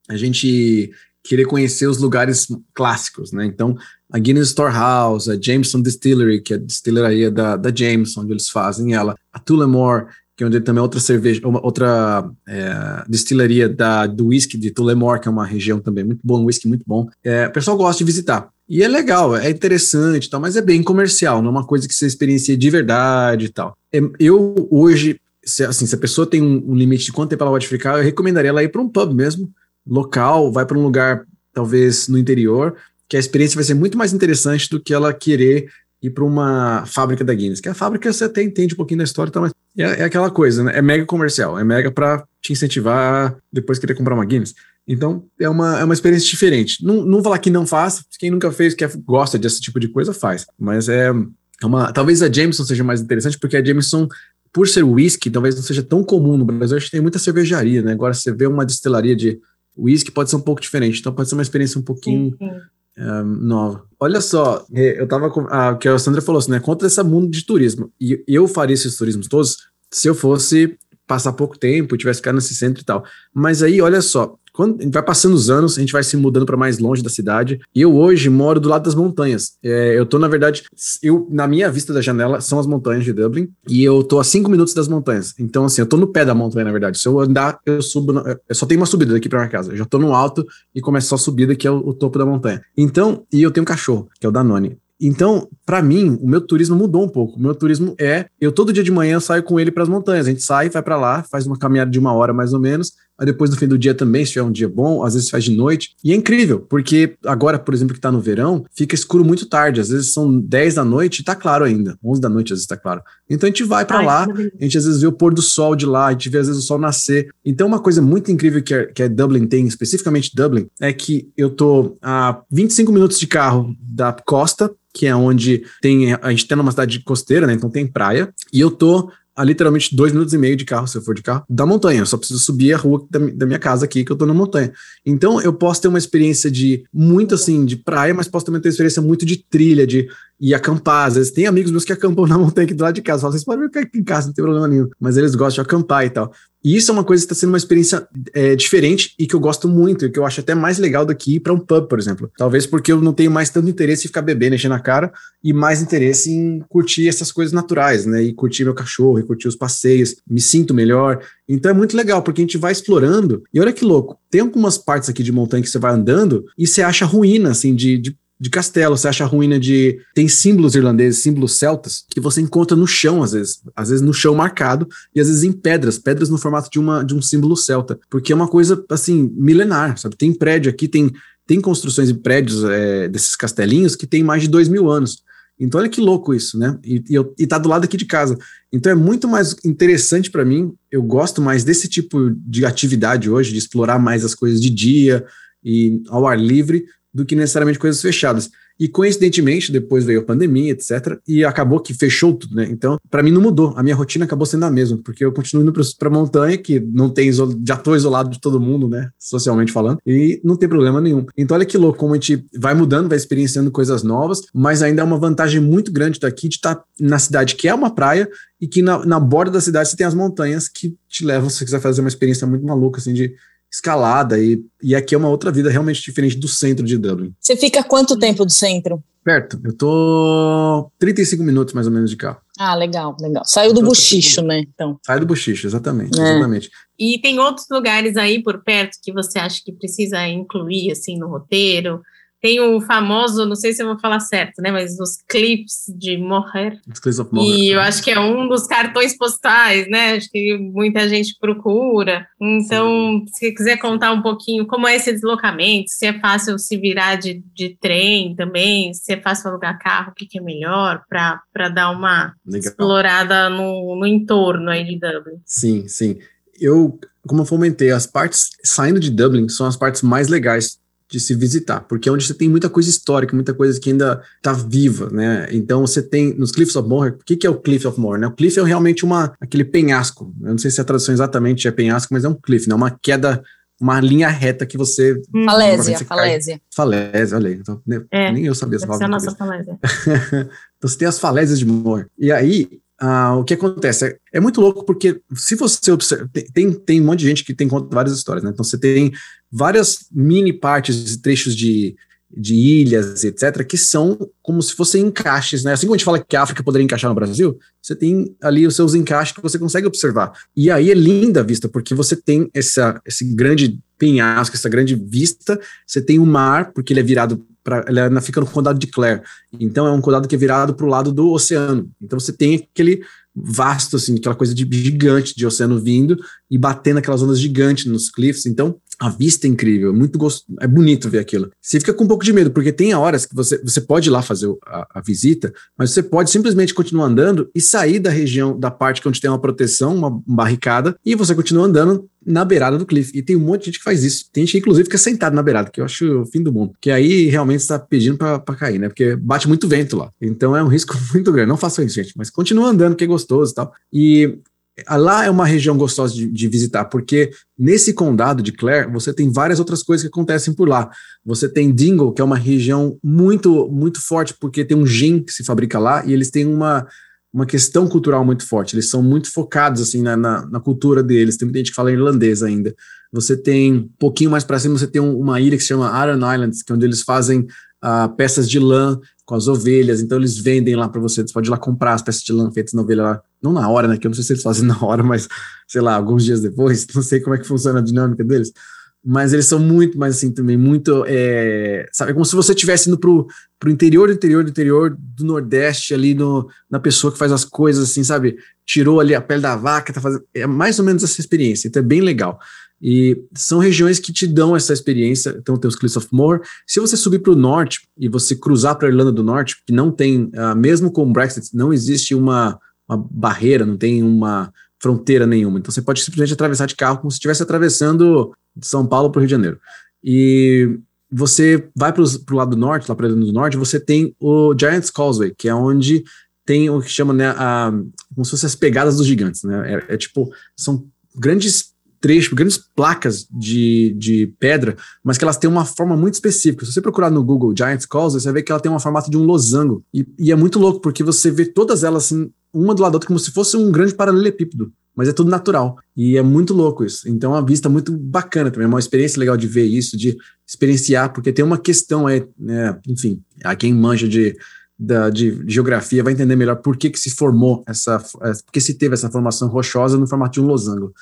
a gente querer conhecer os lugares clássicos, né? Então, a Guinness Storehouse, a Jameson Distillery, que é a destilaria da, da Jameson, onde eles fazem ela, a Tullamore, que é onde também é outra cerveja, uma, outra é, destilaria da, do whisky de Tullamore, que é uma região também muito bom, um whisky muito bom. É, o pessoal gosta de visitar. E é legal, é interessante tal, mas é bem comercial, não é uma coisa que você experiencia de verdade e tal. É, eu hoje, se, assim, se a pessoa tem um, um limite de quanto tempo ela pode ficar, eu recomendaria ela ir para um pub mesmo, local, vai para um lugar talvez no interior, que a experiência vai ser muito mais interessante do que ela querer ir para uma fábrica da Guinness. Que a fábrica você até entende um pouquinho da história, tá, mas é, é aquela coisa, né? É mega comercial, é mega para te incentivar a depois querer comprar uma Guinness. Então, é uma, é uma experiência diferente. Não, não falar que não faça, quem nunca fez, que gosta desse tipo de coisa, faz. Mas é, é uma. Talvez a Jameson seja mais interessante, porque a Jameson por ser whisky, talvez não seja tão comum no Brasil. Acho que tem muita cervejaria, né? Agora você vê uma destilaria de o whisky pode ser um pouco diferente, então pode ser uma experiência um pouquinho sim, sim. Um, eh, nova. Olha só, eh, eu tava com. Ah, que a Sandra falou assim, né? Contra esse mundo de turismo. E eu faria esses turismos todos se eu fosse passar pouco tempo, tivesse ficado nesse centro e tal. Mas aí, olha só, quando vai passando os anos, a gente vai se mudando para mais longe da cidade. E eu hoje moro do lado das montanhas. É, eu tô, na verdade, eu na minha vista da janela são as montanhas de Dublin e eu tô a cinco minutos das montanhas. Então, assim, eu tô no pé da montanha, na verdade. Se eu andar, eu subo. Eu só tenho uma subida daqui para minha casa. Eu já tô no alto e começa só a subida, que é o, o topo da montanha. Então, e eu tenho um cachorro, que é o Danone. Então, para mim, o meu turismo mudou um pouco. O meu turismo é, eu todo dia de manhã saio com ele para as montanhas. A gente sai, vai para lá, faz uma caminhada de uma hora mais ou menos, Aí depois no fim do dia também, se tiver um dia bom, às vezes faz de noite. E é incrível, porque agora, por exemplo, que tá no verão, fica escuro muito tarde. Às vezes são 10 da noite e tá claro ainda. 11 da noite às vezes tá claro. Então a gente vai para lá, a gente às vezes vê o pôr do sol de lá, a gente vê às vezes o sol nascer. Então uma coisa muito incrível que, é, que é Dublin tem, especificamente Dublin, é que eu tô a 25 minutos de carro da costa, que é onde tem. A gente tá numa cidade costeira, né? Então tem praia. E eu tô a literalmente dois minutos e meio de carro, se eu for de carro, da montanha. Eu só preciso subir a rua da, da, minha casa aqui, que eu tô na montanha. Então, eu posso ter uma experiência de muito assim, de praia, mas posso também ter uma experiência muito de trilha, de ir acampar. Às vezes tem amigos meus que acampam na montanha aqui do lado de casa. Falam, vocês podem ficar aqui em casa, não tem problema nenhum. Mas eles gostam de acampar e tal. E isso é uma coisa que está sendo uma experiência é, diferente e que eu gosto muito, e que eu acho até mais legal daqui ir para um pub, por exemplo. Talvez porque eu não tenho mais tanto interesse em ficar bebendo, enchendo a cara, e mais interesse em curtir essas coisas naturais, né? E curtir meu cachorro, e curtir os passeios, me sinto melhor. Então é muito legal, porque a gente vai explorando. E olha que louco, tem algumas partes aqui de montanha que você vai andando e você acha ruína, assim, de, de de castelo, você acha ruína de. Tem símbolos irlandeses, símbolos celtas, que você encontra no chão, às vezes. Às vezes no chão marcado, e às vezes em pedras, pedras no formato de, uma, de um símbolo celta. Porque é uma coisa, assim, milenar, sabe? Tem prédio aqui, tem, tem construções e prédios é, desses castelinhos que tem mais de dois mil anos. Então, olha que louco isso, né? E, e, eu, e tá do lado aqui de casa. Então, é muito mais interessante para mim. Eu gosto mais desse tipo de atividade hoje, de explorar mais as coisas de dia e ao ar livre, do que necessariamente coisas fechadas. E coincidentemente, depois veio a pandemia, etc. E acabou que fechou tudo, né? Então, para mim não mudou. A minha rotina acabou sendo a mesma, porque eu continuo indo para montanha, que não tem já tô isolado de todo mundo, né? Socialmente falando, e não tem problema nenhum. Então, olha que louco como a gente vai mudando, vai experienciando coisas novas, mas ainda é uma vantagem muito grande daqui de estar tá na cidade que é uma praia e que na, na borda da cidade você tem as montanhas que te levam, se você quiser fazer uma experiência muito maluca, assim, de escalada e, e aqui é uma outra vida realmente diferente do centro de Dublin. Você fica quanto tempo do centro? Perto. Eu tô 35 minutos mais ou menos de carro. Ah, legal, legal. Saiu do bochicho, né? Então. Sai do bochicho, exatamente, é. exatamente. E tem outros lugares aí por perto que você acha que precisa incluir assim no roteiro? Tem o famoso, não sei se eu vou falar certo, né? Mas os clips de morrer. Os Cliffs of Moher. E eu acho que é um dos cartões postais, né? Acho que muita gente procura. Então, se quiser contar um pouquinho como é esse deslocamento, se é fácil se virar de, de trem também, se é fácil alugar carro, o que, que é melhor, para dar uma Legal. explorada no, no entorno aí de Dublin. Sim, sim. Eu, como eu fomentei, as partes saindo de Dublin são as partes mais legais de se visitar, porque é onde você tem muita coisa histórica, muita coisa que ainda está viva, né? Então você tem nos Cliffs of Moher, o que, que é o Cliff of Moher? Né? O cliff é realmente uma aquele penhasco. Eu não sei se a tradução exatamente é penhasco, mas é um cliff, né? Uma queda, uma linha reta que você Falésia, você cai. falésia. falésia, olha aí. Então, né, É, nem eu sabia essa Deve ser a palavra. nossa falésia. então você tem as falésias de Moore. E aí, ah, o que acontece? É, é muito louco porque se você observa, tem, tem, um monte de gente que tem conta várias histórias, né? Então você tem várias mini partes e trechos de, de ilhas, etc., que são como se fossem encaixes, né? Assim como a gente fala que a África poderia encaixar no Brasil, você tem ali os seus encaixes que você consegue observar. E aí é linda a vista, porque você tem essa, esse grande penhasco, essa grande vista, você tem o mar, porque ele é virado para. Ele é- fica no condado de Clare. Então é um condado que é virado para o lado do oceano. Então você tem aquele vasto, assim, aquela coisa de gigante de oceano vindo e batendo aquelas ondas gigantes nos cliffs. Então a vista é incrível, é muito gost... é bonito ver aquilo. Você fica com um pouco de medo, porque tem horas que você, você pode ir lá fazer a, a visita, mas você pode simplesmente continuar andando e sair da região, da parte onde tem uma proteção, uma barricada, e você continua andando na beirada do cliff. E tem um monte de gente que faz isso. Tem gente que, inclusive, fica sentado na beirada, que eu acho o fim do mundo. Que aí realmente está pedindo para cair, né? Porque bate muito vento lá. Então é um risco muito grande. Não façam isso, gente. Mas continua andando, que é gostoso e tal. E ah, lá é uma região gostosa de, de visitar, porque nesse condado de Clare, você tem várias outras coisas que acontecem por lá. Você tem Dingle, que é uma região muito, muito forte, porque tem um gin que se fabrica lá, e eles têm uma, uma questão cultural muito forte. Eles são muito focados assim na, na, na cultura deles. Tem muita gente que fala irlandês ainda. Você tem um pouquinho mais para cima, você tem um- uma ilha que se chama Iron Islands, que é onde eles fazem ah, peças de lã com as ovelhas. Então eles vendem lá para você. Você pode ir lá comprar as peças de lã feitas na ovelha lá. Não na hora, né? Que eu não sei se eles fazem na hora, mas sei lá, alguns dias depois. Não sei como é que funciona a dinâmica deles. Mas eles são muito, mais assim, também, muito. É, sabe, é como se você estivesse indo pro, pro interior do interior do interior do Nordeste, ali no, na pessoa que faz as coisas, assim, sabe? Tirou ali a pele da vaca, tá fazendo. É mais ou menos essa experiência, então é bem legal. E são regiões que te dão essa experiência. Então tem os Cliffs of Moher. Se você subir para o norte e você cruzar para a Irlanda do Norte, que não tem, ah, mesmo com o Brexit, não existe uma, uma barreira, não tem uma fronteira nenhuma. Então você pode simplesmente atravessar de carro como se estivesse atravessando de São Paulo para o Rio de Janeiro. E você vai para o lado do norte, lá para Irlanda do Norte, você tem o Giant's Causeway, que é onde tem o que chama, né, a, como se fossem as pegadas dos gigantes, né? É, é tipo, são grandes trechos, grandes placas de, de pedra, mas que elas têm uma forma muito específica. Se você procurar no Google Giant's Causeway, você vai ver que ela tem uma formato de um losango. E, e é muito louco, porque você vê todas elas assim, uma do lado da outra, como se fosse um grande paralelepípedo. Mas é tudo natural. E é muito louco isso. Então é uma vista muito bacana também. É uma experiência legal de ver isso, de experienciar, porque tem uma questão aí, né? Enfim, a quem manja de, da, de geografia vai entender melhor por que, que se formou essa. Por que se teve essa formação rochosa no formato de um losango.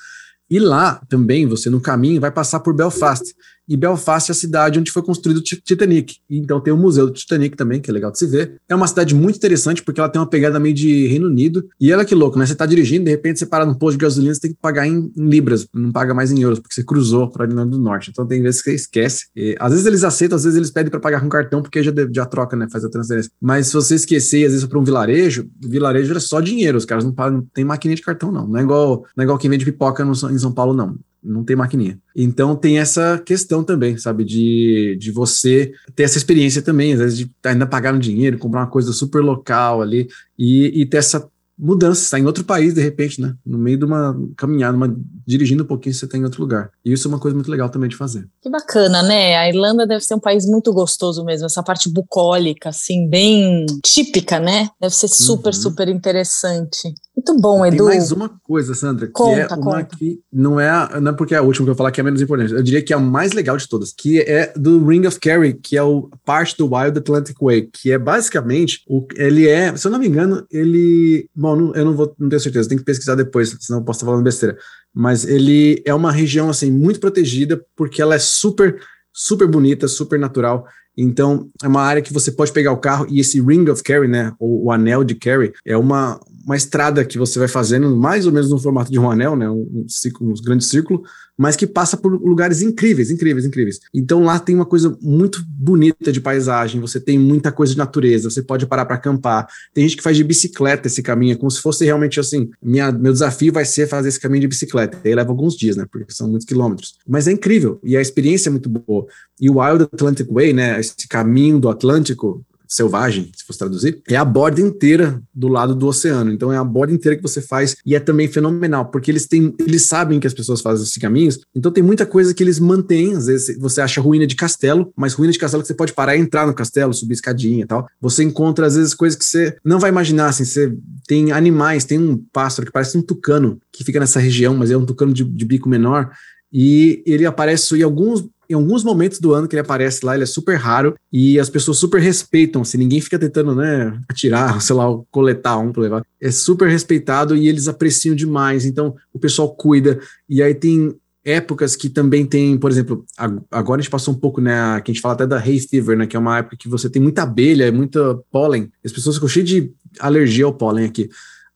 E lá também, você no caminho vai passar por Belfast. E Belfast é a cidade onde foi construído o Ti- Titanic. Então tem o Museu do Titanic também, que é legal de se ver. É uma cidade muito interessante porque ela tem uma pegada meio de Reino Unido. E ela que louco, né? Você tá dirigindo, de repente você para num posto de gasolina, você tem que pagar em, em libras, não paga mais em euros, porque você cruzou para Irlanda do Norte. Então tem vezes que você esquece. E, às vezes eles aceitam, às vezes eles pedem para pagar com cartão, porque já, já troca, né? Faz a transferência. Mas se você esquecer, às vezes para um vilarejo, o vilarejo é só dinheiro, os caras não, pagam, não tem maquininha de cartão, não. Não é igual, não é igual quem vende pipoca no, em São Paulo, não não tem maquininha. Então tem essa questão também, sabe, de, de você ter essa experiência também, às vezes de ainda pagar um dinheiro, comprar uma coisa super local ali e, e ter essa mudança, estar em outro país de repente, né, no meio de uma caminhada, uma, dirigindo um pouquinho você está em outro lugar. E isso é uma coisa muito legal também de fazer. Que bacana, né? A Irlanda deve ser um país muito gostoso mesmo, essa parte bucólica, assim, bem típica, né? Deve ser super, Uhum. super interessante. Muito bom, Tem Edu. mais uma coisa, Sandra, que Conta, é uma conta. que não é, não é porque é a última que eu vou falar que é a menos importante. Eu diria que é a mais legal de todas, que é do Ring of Kerry, que é o parte do Wild Atlantic Way, que é basicamente o ele é, se eu não me engano, ele, bom, não- eu não vou, não tenho certeza, tem que pesquisar depois, senão eu posso estar falando besteira. Mas ele é uma região assim muito protegida porque ela é super super bonita, super natural. Então, é uma área que você pode pegar o carro e esse ring of Kerry, né, ou o anel de Kerry, é uma, uma estrada que você vai fazendo mais ou menos no formato de um anel, né, um, um, círculo, um grande círculo, mas que passa por lugares incríveis, incríveis, incríveis. Então lá tem uma coisa muito bonita de paisagem, você tem muita coisa de natureza, você pode parar para acampar. Tem gente que faz de bicicleta esse caminho, é como se fosse realmente assim, minha, meu desafio vai ser fazer esse caminho de bicicleta. E aí leva alguns dias, né, porque são muitos quilômetros. Mas é incrível e a experiência é muito boa. E o Wild Atlantic Way, né, esse caminho do Atlântico, selvagem, se fosse traduzir, é a borda inteira do lado do oceano. Então é a borda inteira que você faz e é também fenomenal, porque eles têm, eles sabem que as pessoas fazem esses caminhos, então tem muita coisa que eles mantêm, às vezes você acha ruína de castelo, mas ruína de castelo que você pode parar e entrar no castelo, subir escadinha e tal. Você encontra às vezes coisas que você não vai imaginar, assim, você tem animais, tem um pássaro que parece um tucano que fica nessa região, mas é um tucano de, de bico menor, e ele aparece em alguns em alguns momentos do ano que ele aparece lá, ele é super raro e as pessoas super respeitam, assim, ninguém fica tentando, né, atirar, sei lá, coletar um para levar. É super respeitado e eles apreciam demais, então o pessoal cuida. E aí tem épocas que também tem, por exemplo, agora a gente passou um pouco, né, que a gente fala até da hay fever, né, que é uma época que você tem muita abelha, muita pólen, as pessoas ficam cheias de alergia ao pólen aqui.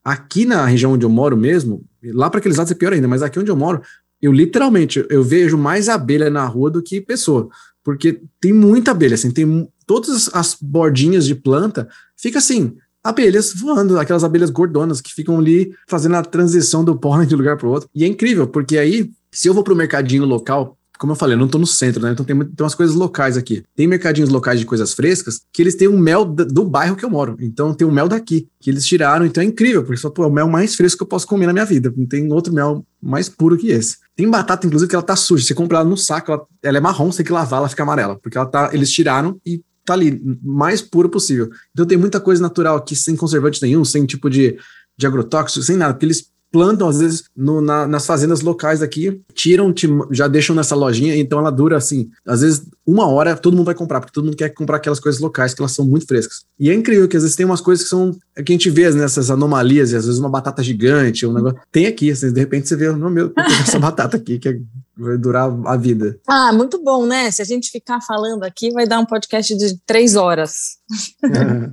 Aqui na região onde eu moro mesmo, lá para aqueles lados é pior ainda, mas aqui onde eu moro, eu literalmente eu vejo mais abelha na rua do que pessoa, porque tem muita abelha, assim, tem todas as bordinhas de planta, fica assim, abelhas voando, aquelas abelhas gordonas que ficam ali fazendo a transição do pólen de um lugar para o outro. E é incrível, porque aí, se eu vou para o mercadinho local, como eu falei, eu não tô no centro, né? Então tem, tem umas coisas locais aqui. Tem mercadinhos locais de coisas frescas que eles têm o mel do, bairro que eu moro. Então tem o mel daqui, que eles tiraram. Então é incrível, porque só pô, é o mel mais fresco que eu posso comer na minha vida. Não tem outro mel mais puro que esse. Tem batata, inclusive, que ela tá suja. Você compra ela no saco, ela, ela é marrom, você tem que lavar, ela fica amarela. Porque ela tá, eles tiraram e tá ali, mais puro possível. Então tem muita coisa natural aqui, sem conservante nenhum, sem tipo de, de agrotóxico, sem nada, porque eles plantam, às vezes, no, na, nas fazendas locais aqui, tiram, te, já deixam nessa lojinha, então ela dura assim, às vezes uma hora todo mundo vai comprar, porque todo mundo quer comprar aquelas coisas locais, que elas são muito frescas. E é incrível que às vezes tem umas coisas que são, é que a gente vê nessas anomalias, e às vezes uma batata gigante, um negócio, tem aqui, assim, de repente você vê, não, meu, essa batata aqui, que é, vai durar a vida. Ah, muito bom, né? Se a gente ficar falando aqui, vai dar um podcast de três horas. É.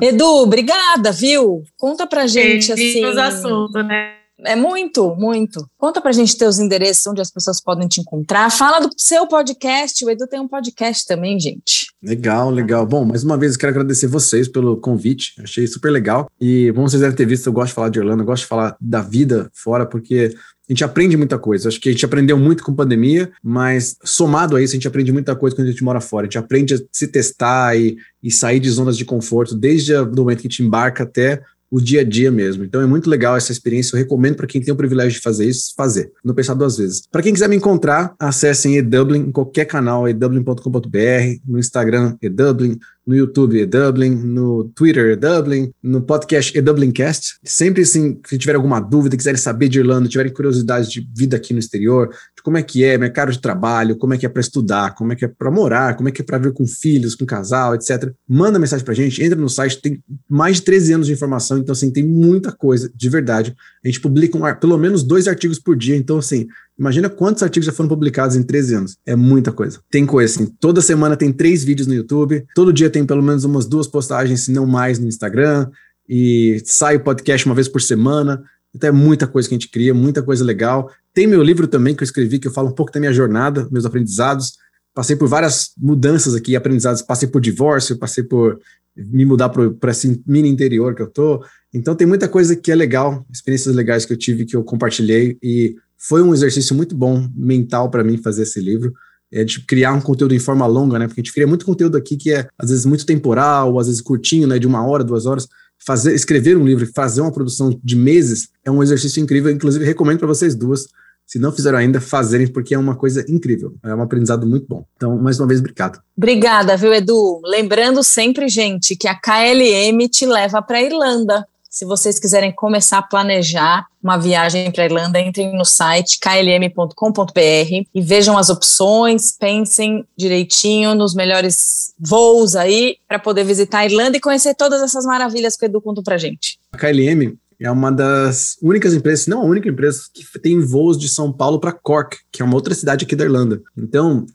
Edu, obrigada, viu? Conta pra gente assim. Os assuntos, né? É muito, muito. Conta pra gente teus endereços, onde as pessoas podem te encontrar. Fala do seu podcast. O Edu tem um podcast também, gente. Legal, legal. Bom, mais uma vez eu quero agradecer vocês pelo convite. Achei super legal. E como vocês devem ter visto, eu gosto de falar de Orlando, eu gosto de falar da vida fora, porque a gente aprende muita coisa. Acho que a gente aprendeu muito com pandemia, mas somado a isso, a gente aprende muita coisa quando a gente mora fora. A gente aprende a se testar e, e sair de zonas de conforto, desde o momento que a gente embarca até o dia a dia mesmo. Então é muito legal essa experiência. Eu recomendo para quem tem o privilégio de fazer isso, fazer. Não pensar duas vezes. Para quem quiser me encontrar, acessem eDublin em qualquer canal, edublin.com.br, no Instagram eDublin, no YouTube eDublin, no Twitter eDublin, no podcast eDublinCast. Sempre assim, se tiver alguma dúvida, quiserem saber de Irlanda, tiverem curiosidade de vida aqui no exterior, de como é que é, mercado de trabalho, como é que é para estudar, como é que é para morar, como é que é para vir com filhos, com casal, etc. Manda mensagem pra gente, entra no site, tem mais de 13 anos de informação, então assim, tem muita coisa, de verdade. A gente publica um, pelo menos dois artigos por dia, então assim, Imagina quantos artigos já foram publicados em 13 anos. É muita coisa. Tem coisa assim. Toda semana tem três vídeos no YouTube. Todo dia tem pelo menos umas duas postagens, se não mais, no Instagram. E sai o podcast uma vez por semana. Então é muita coisa que a gente cria, muita coisa legal. Tem meu livro também que eu escrevi, que eu falo um pouco da minha jornada, meus aprendizados. Passei por várias mudanças aqui, aprendizados. Passei por divórcio, passei por me mudar para esse mini interior que eu tô. Então tem muita coisa que é legal, experiências legais que eu tive que eu compartilhei e foi um exercício muito bom mental para mim fazer esse livro. É de criar um conteúdo em forma longa, né? Porque a gente cria muito conteúdo aqui que é, às vezes, muito temporal, às vezes curtinho, né? De uma hora, duas horas. Fazer, escrever um livro, fazer uma produção de meses é um exercício incrível. Inclusive, recomendo para vocês duas, se não fizeram ainda, fazerem, porque é uma coisa incrível. É um aprendizado muito bom. Então, mais uma vez, obrigado. Obrigada, viu, Edu? Lembrando sempre, gente, que a KLM te leva para Irlanda. Se vocês quiserem começar a planejar uma viagem para a Irlanda, entrem no site klm.com.br e vejam as opções, pensem direitinho nos melhores voos aí para poder visitar a Irlanda e conhecer todas essas maravilhas que o Edu contou para gente. A KLM é uma das únicas empresas, não a única empresa, que tem voos de São Paulo para Cork, que é uma outra cidade aqui da Irlanda. Então,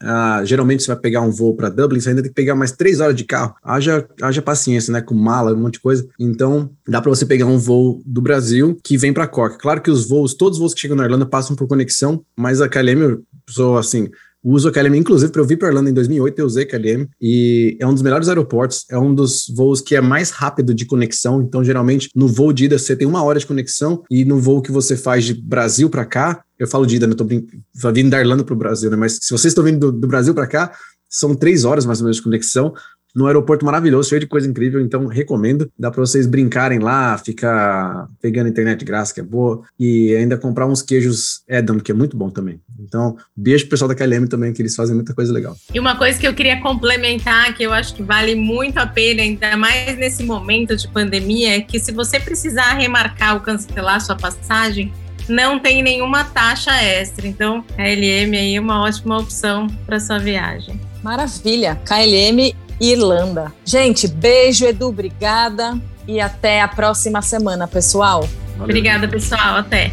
geralmente você vai pegar um voo para Dublin, você ainda tem que pegar mais três horas de carro. Haja, haja paciência, né? Com mala, um monte de coisa. Então, dá para você pegar um voo do Brasil que vem para Cork. Claro que os voos, todos os voos que chegam na Irlanda passam por conexão, mas a KLM, eu sou assim, uso a KLM, inclusive, para eu vir para Irlanda em 2008, eu usei KLM, e é um dos melhores aeroportos, é um dos voos que é mais rápido de conexão, então, geralmente, no voo de ida, você tem uma hora de conexão, e no voo que você faz de Brasil para cá, eu falo de ida, não tô vindo da Irlanda para o Brasil, né, mas se vocês estão vindo do, do Brasil para cá, são três horas mais ou menos de conexão, no aeroporto maravilhoso, cheio de coisa incrível, então recomendo. Dá para vocês brincarem lá, ficar pegando internet de graça, que é boa, e ainda comprar uns queijos Edam, que é muito bom também. Então, beijo pro pessoal da KLM também, que eles fazem muita coisa legal. E uma coisa que eu queria complementar, que eu acho que vale muito a pena, ainda mais nesse momento de pandemia, é que se você precisar remarcar ou cancelar sua passagem, não tem nenhuma taxa extra. Então, a LM aí é uma ótima opção para sua viagem. Maravilha. KLM Irlanda. Gente, beijo, Edu, obrigada e até a próxima semana, pessoal. Valeu. Obrigada, pessoal. Até.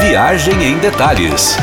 Viagem em detalhes.